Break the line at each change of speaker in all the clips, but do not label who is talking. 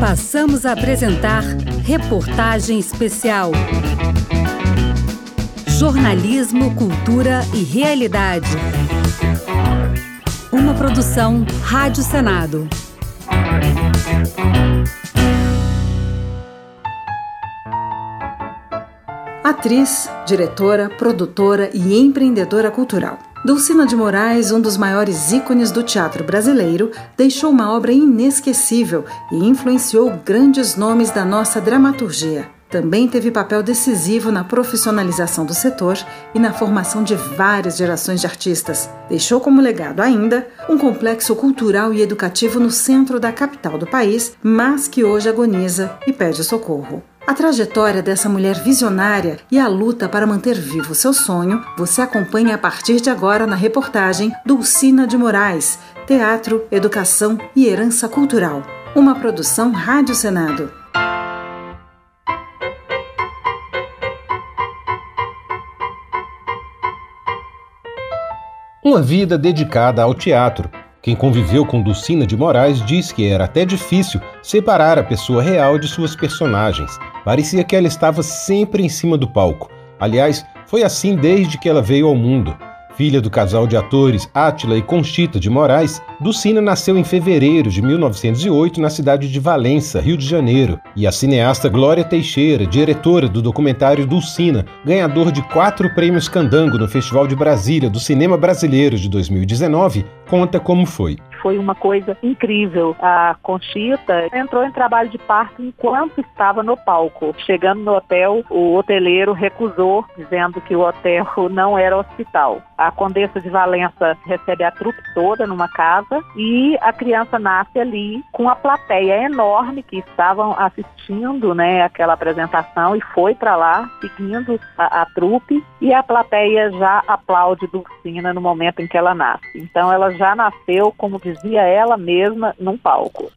Passamos a apresentar Reportagem Especial. Jornalismo, Cultura e Realidade. Uma produção Rádio Senado.
Atriz, diretora, produtora e empreendedora cultural. Dulcina de Moraes, um dos maiores ícones do teatro brasileiro, deixou uma obra inesquecível e influenciou grandes nomes da nossa dramaturgia. Também teve papel decisivo na profissionalização do setor e na formação de várias gerações de artistas. Deixou como legado ainda um complexo cultural e educativo no centro da capital do país, mas que hoje agoniza e pede socorro. A trajetória dessa mulher visionária e a luta para manter vivo seu sonho você acompanha a partir de agora na reportagem Dulcina de Moraes, Teatro, Educação e Herança Cultural. Uma produção Rádio Senado.
Uma vida dedicada ao teatro quem conviveu com Dulcina de Moraes diz que era até difícil separar a pessoa real de suas personagens. Parecia que ela estava sempre em cima do palco. Aliás, foi assim desde que ela veio ao mundo. Filha do casal de atores Átila e Conchita de Moraes, Dulcina nasceu em fevereiro de 1908 na cidade de Valença, Rio de Janeiro, e a cineasta Glória Teixeira, diretora do documentário Dulcina, ganhador de quatro prêmios Candango no Festival de Brasília do Cinema Brasileiro de 2019, conta como foi
foi uma coisa incrível. A Conchita entrou em trabalho de parto enquanto estava no palco. Chegando no hotel, o hoteleiro recusou, dizendo que o hotel não era hospital. A Condessa de Valença recebe a trupe toda numa casa e a criança nasce ali com a plateia enorme que estavam assistindo né, aquela apresentação e foi para lá seguindo a, a trupe e a plateia já aplaude Dulcina no momento em que ela nasce. Então ela já nasceu como dizia ela mesma num palco.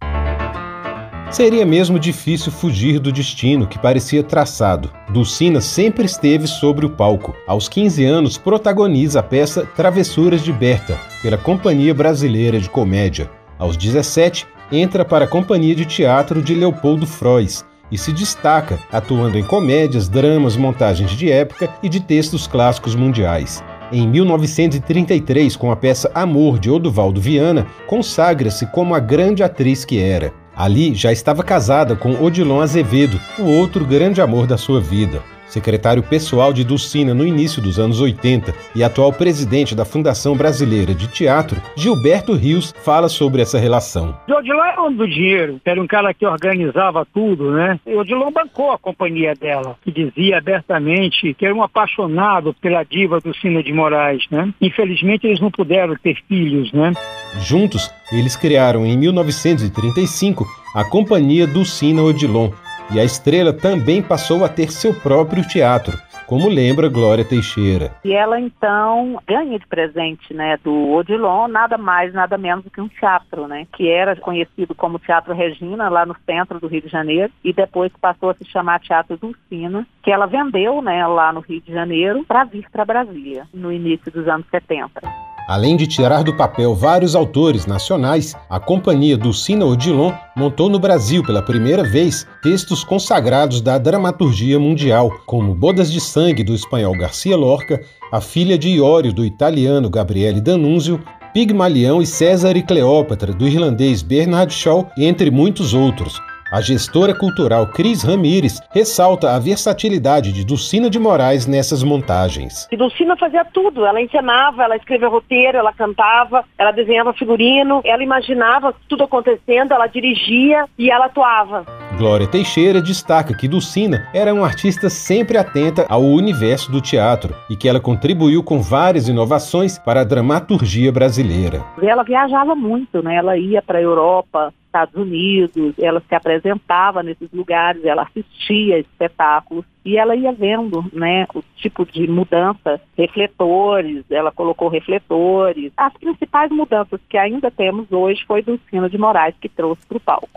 Seria mesmo difícil fugir do destino que parecia traçado. Dulcina sempre esteve sobre o palco. Aos 15 anos, protagoniza a peça Travessuras de Berta, pela Companhia Brasileira de Comédia. Aos 17, entra para a Companhia de Teatro de Leopoldo Frois e se destaca atuando em comédias, dramas, montagens de época e de textos clássicos mundiais. Em 1933, com a peça Amor de Oduvaldo Viana, consagra-se como a grande atriz que era. Ali já estava casada com Odilon Azevedo, o outro grande amor da sua vida secretário pessoal de Dulcina no início dos anos 80 e atual presidente da Fundação Brasileira de Teatro, Gilberto Rios fala sobre essa relação.
O Odilon era um do dinheiro, era um cara que organizava tudo, né? E Odilon bancou a companhia dela, que dizia abertamente que era um apaixonado pela diva Dulcina de Moraes, né? Infelizmente eles não puderam ter filhos, né?
Juntos, eles criaram em 1935 a Companhia Dulcina Odilon, e a estrela também passou a ter seu próprio teatro, como lembra Glória Teixeira.
E ela então ganha de presente, né, do Odilon, nada mais, nada menos do que um teatro, né, que era conhecido como Teatro Regina, lá no centro do Rio de Janeiro, e depois passou a se chamar Teatro Dulcina, que ela vendeu, né, lá no Rio de Janeiro, para vir para Brasília, no início dos anos 70.
Além de tirar do papel vários autores nacionais, a companhia Dulcina Odilon montou no Brasil pela primeira vez textos consagrados da dramaturgia mundial, como Bodas de Sangue do espanhol Garcia Lorca, A Filha de Iório do italiano Gabriele D'Annunzio, Pigmalião e César e Cleópatra do irlandês Bernard Shaw, entre muitos outros, a gestora cultural Cris Ramires ressalta a versatilidade de Dulcina de Moraes nessas montagens.
E Dulcina fazia tudo, ela encenava, ela escrevia roteiro, ela cantava, ela desenhava figurino, ela imaginava tudo acontecendo, ela dirigia e ela atuava.
Glória Teixeira destaca que Dulcina era uma artista sempre atenta ao universo do teatro e que ela contribuiu com várias inovações para a dramaturgia brasileira.
Ela viajava muito, né? Ela ia para a Europa, Estados Unidos, ela se apresentava nesses lugares, ela assistia espetáculos e ela ia vendo, né, o tipo de mudança, refletores, ela colocou refletores. As principais mudanças que ainda temos hoje foi Dulcina de Moraes que trouxe para o palco.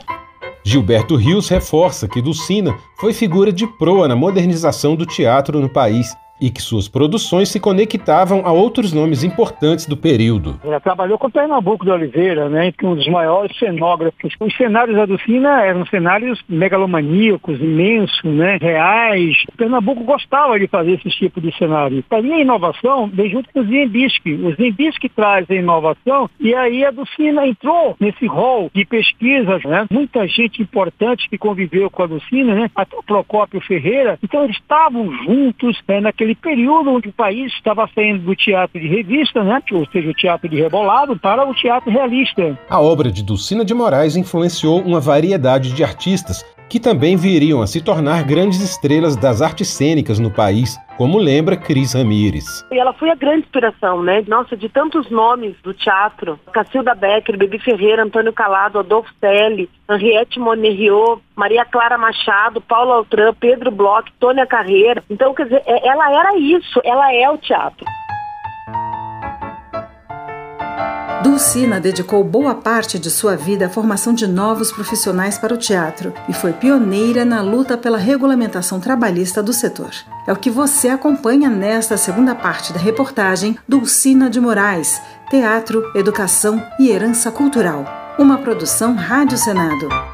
Gilberto Rios reforça que Dulcina foi figura de proa na modernização do teatro no país e que suas produções se conectavam a outros nomes importantes do período.
Ela trabalhou com Pernambuco de Oliveira, né, é um dos maiores cenógrafos. Os cenários da Ducina eram cenários megalomaníacos, imensos, né, reais. Pernambuco gostava de fazer esse tipo de cenário. Para mim, a inovação vem junto com o Ziembisque. O Ziembisque traz a inovação e aí a Ducina entrou nesse rol de pesquisas, né? Muita gente importante que conviveu com a Ducina, né? Até o Procópio Ferreira. Então eles estavam juntos né, naquele período onde o país estava saindo do teatro de revista, né? Ou seja, o teatro de rebolado, para o teatro realista.
A obra de Dulcina de Moraes influenciou uma variedade de artistas que também viriam a se tornar grandes estrelas das artes cênicas no país, como lembra Cris Ramires.
E ela foi a grande inspiração, né? Nossa, de tantos nomes do teatro. Cacilda Becker, Bebi Ferreira, Antônio Calado, Adolfo Selle, Henriette Moneriot, Maria Clara Machado, Paulo Altran, Pedro Bloch, Tônia Carreira. Então, quer dizer, é, ela era isso, ela é o teatro.
Dulcina dedicou boa parte de sua vida à formação de novos profissionais para o teatro e foi pioneira na luta pela regulamentação trabalhista do setor. É o que você acompanha nesta segunda parte da reportagem Dulcina de Moraes, Teatro, Educação e Herança Cultural. Uma produção Rádio Senado.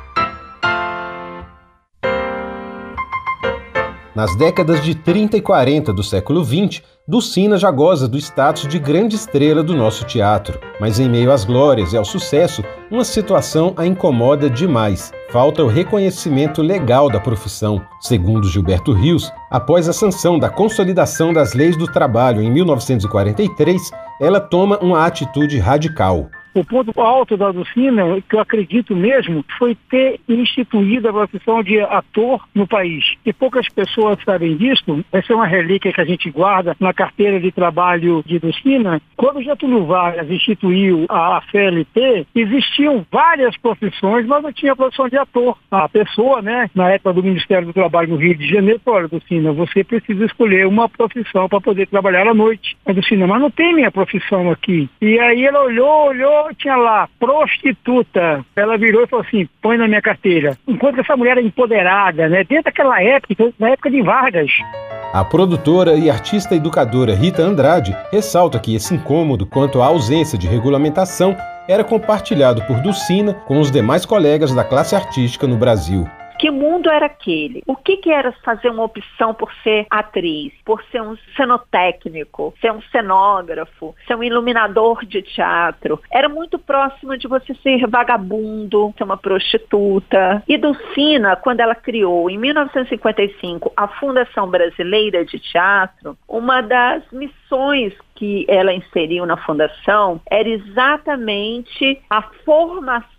Nas décadas de 30 e 40 do século XX, Dulcina já goza do status de grande estrela do nosso teatro. Mas em meio às glórias e ao sucesso, uma situação a incomoda demais. Falta o reconhecimento legal da profissão. Segundo Gilberto Rios, após a sanção da Consolidação das Leis do Trabalho em 1943, ela toma uma atitude radical.
O ponto alto da Dulcina, que eu acredito mesmo, foi ter instituído a profissão de ator no país. E poucas pessoas sabem disso. Essa é uma relíquia que a gente guarda na carteira de trabalho de Dulcina. Quando Getúlio Vargas instituiu a FLT, existiam várias profissões, mas não tinha a profissão de ator. A pessoa, né, na época do Ministério do Trabalho no Rio de Janeiro, falou, olha, você precisa escolher uma profissão para poder trabalhar à noite. A Dulcina, mas não tem minha profissão aqui. E aí ela olhou, olhou, tinha lá, prostituta. Ela virou e falou assim, põe na minha carteira. Enquanto essa mulher era empoderada, né? Dentro daquela época, na época de Vargas.
A produtora e artista educadora Rita Andrade ressalta que esse incômodo quanto à ausência de regulamentação era compartilhado por Dulcina com os demais colegas da classe artística no Brasil.
Que mundo era aquele? O que, que era fazer uma opção por ser atriz, por ser um cenotécnico, ser um cenógrafo, ser um iluminador de teatro? Era muito próximo de você ser vagabundo, ser uma prostituta. E Dulcina, quando ela criou, em 1955, a Fundação Brasileira de Teatro, uma das missões que ela inseriu na fundação era exatamente a formação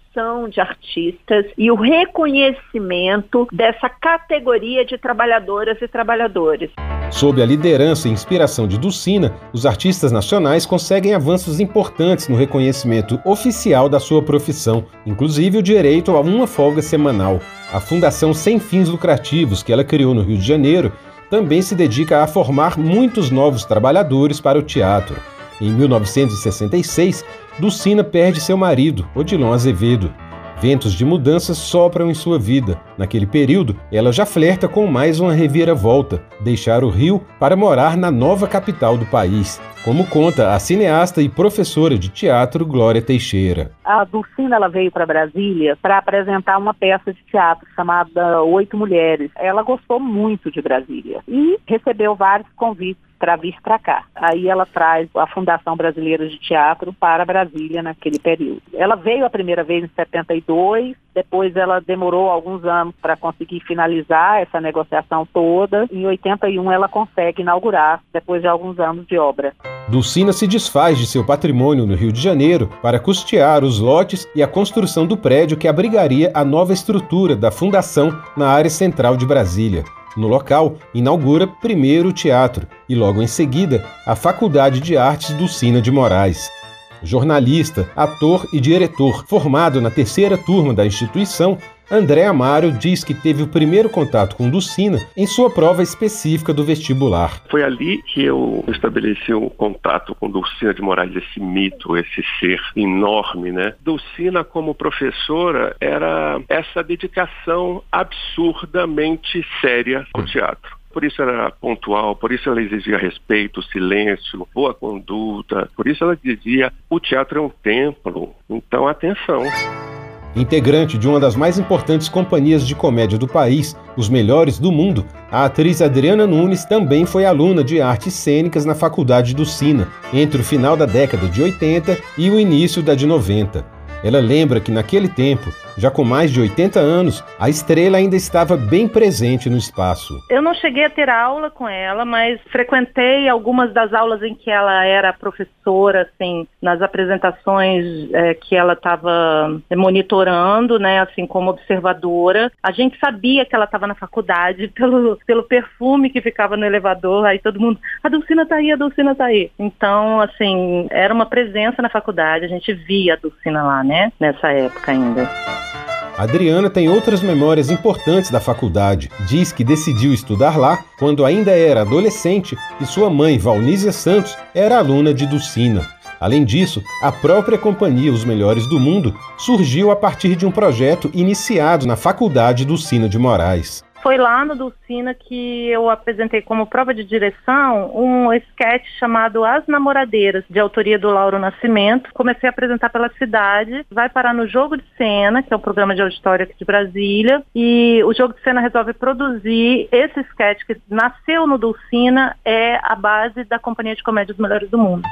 de artistas e o reconhecimento dessa categoria de trabalhadoras e trabalhadores.
Sob a liderança e inspiração de Dulcina, os artistas nacionais conseguem avanços importantes no reconhecimento oficial da sua profissão, inclusive o direito a uma folga semanal. A Fundação Sem Fins Lucrativos, que ela criou no Rio de Janeiro, também se dedica a formar muitos novos trabalhadores para o teatro. Em 1966, Dulcina perde seu marido, Odilon Azevedo. Ventos de mudanças sopram em sua vida. Naquele período, ela já flerta com mais uma reviravolta, deixar o Rio para morar na nova capital do país, como conta a cineasta e professora de teatro Glória Teixeira.
A Dulcina ela veio para Brasília para apresentar uma peça de teatro chamada Oito Mulheres. Ela gostou muito de Brasília e recebeu vários convites para vir para cá. Aí ela traz a Fundação Brasileira de Teatro para Brasília naquele período. Ela veio a primeira vez em 72, depois ela demorou alguns anos para conseguir finalizar essa negociação toda. Em 81 ela consegue inaugurar, depois de alguns anos de obra.
Dulcina se desfaz de seu patrimônio no Rio de Janeiro para custear os lotes e a construção do prédio que abrigaria a nova estrutura da fundação na área central de Brasília. No local, inaugura primeiro o teatro e, logo em seguida, a Faculdade de Artes Dulcina de Moraes. Jornalista, ator e diretor, formado na terceira turma da instituição, André Amaro diz que teve o primeiro contato com Dulcina em sua prova específica do vestibular.
Foi ali que eu estabeleci um contato com Dulcina de Moraes, esse mito, esse ser enorme, né? Dulcina, como professora, era essa dedicação absurdamente séria ao teatro. Por isso era pontual, por isso ela exigia respeito, silêncio, boa conduta. Por isso ela dizia: o teatro é um templo, então atenção.
Integrante de uma das mais importantes companhias de comédia do país, os melhores do mundo, a atriz Adriana Nunes também foi aluna de artes cênicas na Faculdade do Sina, entre o final da década de 80 e o início da de 90. Ela lembra que naquele tempo, já com mais de 80 anos, a estrela ainda estava bem presente no espaço.
Eu não cheguei a ter aula com ela, mas frequentei algumas das aulas em que ela era professora, assim, nas apresentações é, que ela estava monitorando, né, assim, como observadora. A gente sabia que ela estava na faculdade pelo, pelo perfume que ficava no elevador, aí todo mundo, a Dulcina tá aí, a Dulcina tá aí. Então, assim, era uma presença na faculdade, a gente via a Dulcina lá, né? Nessa época ainda.
Adriana tem outras memórias importantes da faculdade. Diz que decidiu estudar lá quando ainda era adolescente e sua mãe, Valnísia Santos, era aluna de Dulcina. Além disso, a própria companhia Os Melhores do Mundo surgiu a partir de um projeto iniciado na Faculdade Dulcina de Moraes.
Foi lá no Dulcina que eu apresentei como prova de direção um sketch chamado As Namoradeiras, de autoria do Lauro Nascimento. Comecei a apresentar pela cidade, vai parar no Jogo de Cena, que é o programa de auditório aqui de Brasília, e o Jogo de Cena resolve produzir esse sketch que nasceu no Dulcina, é a base da Companhia de Comédia dos Melhores do Mundo.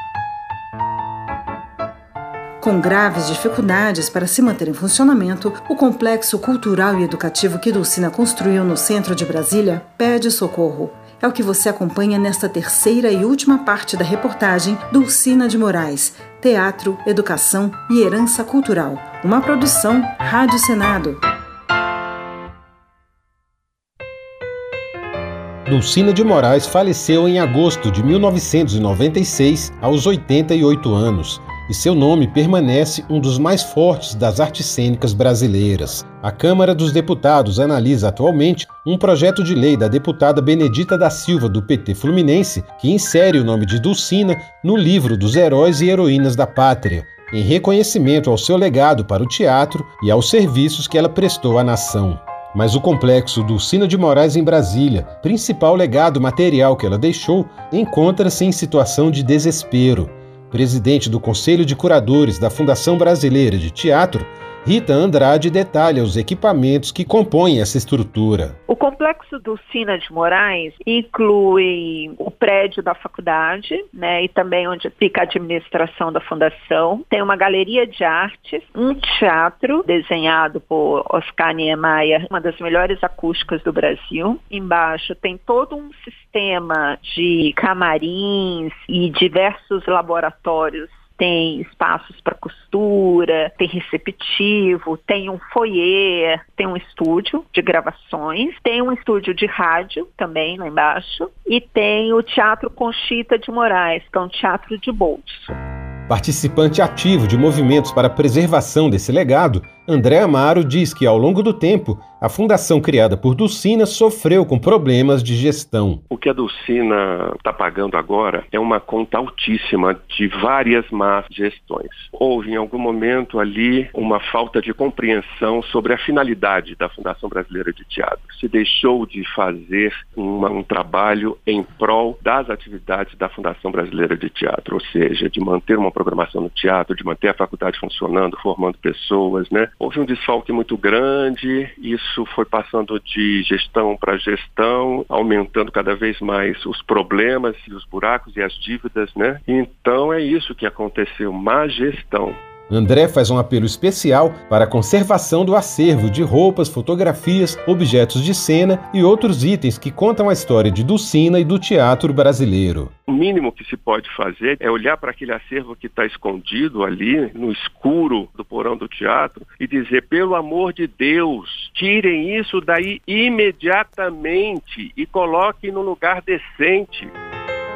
Com graves dificuldades para se manter em funcionamento, o complexo cultural e educativo que Dulcina construiu no centro de Brasília pede socorro. É o que você acompanha nesta terceira e última parte da reportagem Dulcina de Moraes, Teatro, Educação e Herança Cultural, uma produção Rádio Senado.
Dulcina de Moraes faleceu em agosto de 1996, aos 88 anos e seu nome permanece um dos mais fortes das artes cênicas brasileiras. A Câmara dos Deputados analisa atualmente um projeto de lei da deputada Benedita da Silva, do PT Fluminense, que insere o nome de Dulcina no livro dos heróis e heroínas da pátria, em reconhecimento ao seu legado para o teatro e aos serviços que ela prestou à nação. Mas o complexo Dulcina de Moraes em Brasília, principal legado material que ela deixou, encontra-se em situação de desespero presidente do Conselho de Curadores da Fundação Brasileira de Teatro, Rita Andrade detalha os equipamentos que compõem essa estrutura.
O complexo do Sina de Moraes inclui o prédio da faculdade, né, e também onde fica a administração da fundação. Tem uma galeria de artes, um teatro desenhado por Oscar Niemeyer, uma das melhores acústicas do Brasil. Embaixo tem todo um sistema de camarins e diversos laboratórios tem espaços para costura, tem receptivo, tem um foyer, tem um estúdio de gravações, tem um estúdio de rádio também lá embaixo e tem o Teatro Conchita de Moraes, que é um teatro de bolso.
Participante ativo de movimentos para a preservação desse legado, André Amaro diz que, ao longo do tempo, a fundação criada por Dulcina sofreu com problemas de gestão.
O que a Dulcina está pagando agora é uma conta altíssima de várias más gestões. Houve, em algum momento ali, uma falta de compreensão sobre a finalidade da Fundação Brasileira de Teatro. Se deixou de fazer uma, um trabalho em prol das atividades da Fundação Brasileira de Teatro, ou seja, de manter uma programação no teatro, de manter a faculdade funcionando, formando pessoas, né? Houve um desfalque muito grande, isso foi passando de gestão para gestão, aumentando cada vez mais os problemas e os buracos e as dívidas, né? Então é isso que aconteceu, má gestão.
André faz um apelo especial para a conservação do acervo de roupas, fotografias, objetos de cena e outros itens que contam a história de Dulcina e do teatro brasileiro.
O mínimo que se pode fazer é olhar para aquele acervo que está escondido ali, no escuro do porão do teatro, e dizer: pelo amor de Deus, tirem isso daí imediatamente e coloquem no lugar decente.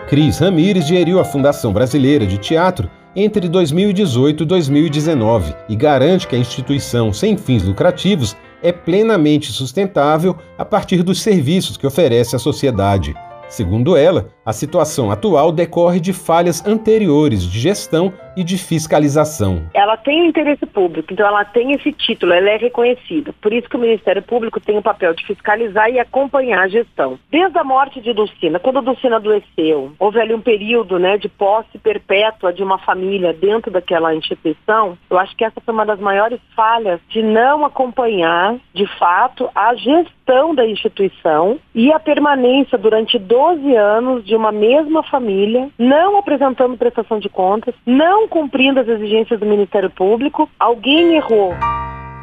Cris Ramires geriu a Fundação Brasileira de Teatro entre 2018 e 2019 e garante que a instituição sem fins lucrativos é plenamente sustentável a partir dos serviços que oferece à sociedade. Segundo ela, A situação atual decorre de falhas anteriores de gestão e de fiscalização.
Ela tem interesse público, então ela tem esse título, ela é reconhecida. Por isso que o Ministério Público tem o papel de fiscalizar e acompanhar a gestão. Desde a morte de Dulcina, quando Dulcina adoeceu, houve ali um período né, de posse perpétua de uma família dentro daquela instituição. Eu acho que essa foi uma das maiores falhas de não acompanhar, de fato, a gestão da instituição e a permanência durante 12 anos de uma mesma família, não apresentando prestação de contas, não cumprindo as exigências do Ministério Público, alguém errou.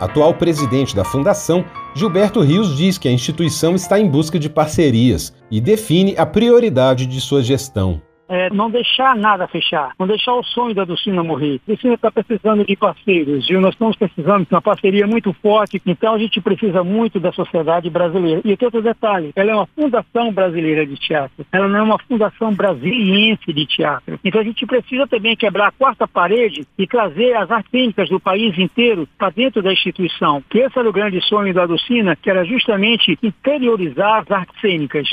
Atual presidente da Fundação, Gilberto Rios diz que a instituição está em busca de parcerias e define a prioridade de sua gestão
é, não deixar nada fechar, não deixar o sonho da Dulcina morrer. A Dulcina está precisando de parceiros, viu? Nós estamos precisando de uma parceria muito forte, então a gente precisa muito da sociedade brasileira. E outro detalhe, ela é uma fundação brasileira de teatro, ela não é uma fundação brasiliense de teatro. Então a gente precisa também quebrar a quarta parede e trazer as artes do país inteiro para dentro da instituição. Que esse era o grande sonho da Dulcina, que era justamente interiorizar as artes cênicas.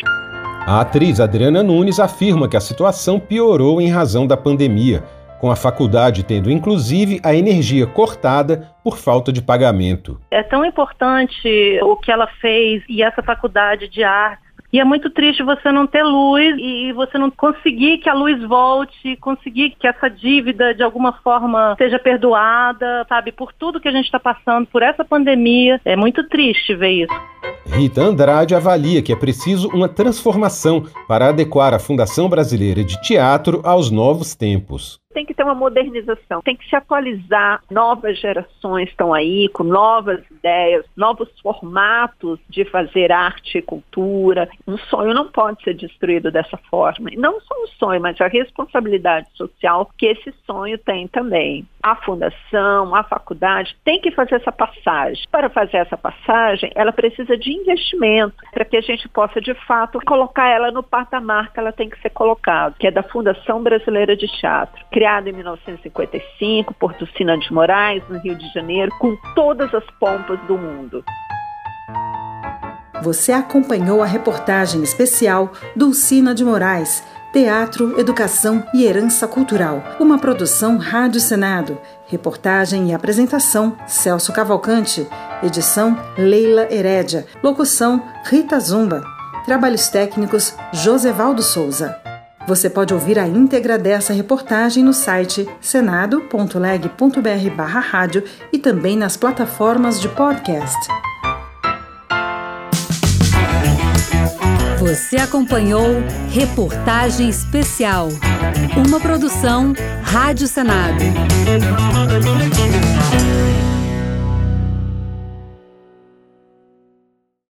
A atriz Adriana Nunes afirma que a situação piorou em razão da pandemia, com a faculdade tendo inclusive a energia cortada por falta de pagamento.
É tão importante o que ela fez e essa faculdade de arte e é muito triste você não ter luz e você não conseguir que a luz volte, conseguir que essa dívida de alguma forma seja perdoada, sabe? Por tudo que a gente está passando, por essa pandemia. É muito triste ver isso.
Rita Andrade avalia que é preciso uma transformação para adequar a Fundação Brasileira de Teatro aos novos tempos
tem que ter uma modernização, tem que se atualizar. Novas gerações estão aí com novas ideias, novos formatos de fazer arte e cultura. Um sonho não pode ser destruído dessa forma. E não só um sonho, mas a responsabilidade social que esse sonho tem também. A fundação, a faculdade tem que fazer essa passagem. Para fazer essa passagem, ela precisa de investimento para que a gente possa de fato colocar ela no patamar que ela tem que ser colocada, que é da Fundação Brasileira de Teatro criado em 1955 por Dulcina de Moraes, no Rio de Janeiro, com todas as pompas do mundo.
Você acompanhou a reportagem especial Dulcina de Moraes, Teatro, Educação e Herança Cultural, uma produção Rádio Senado. Reportagem e apresentação Celso Cavalcante, edição Leila Herédia, locução Rita Zumba, trabalhos técnicos Josevaldo Souza. Você pode ouvir a íntegra dessa reportagem no site senado.leg.br/rádio e também nas plataformas de podcast.
Você acompanhou Reportagem Especial, uma produção Rádio Senado.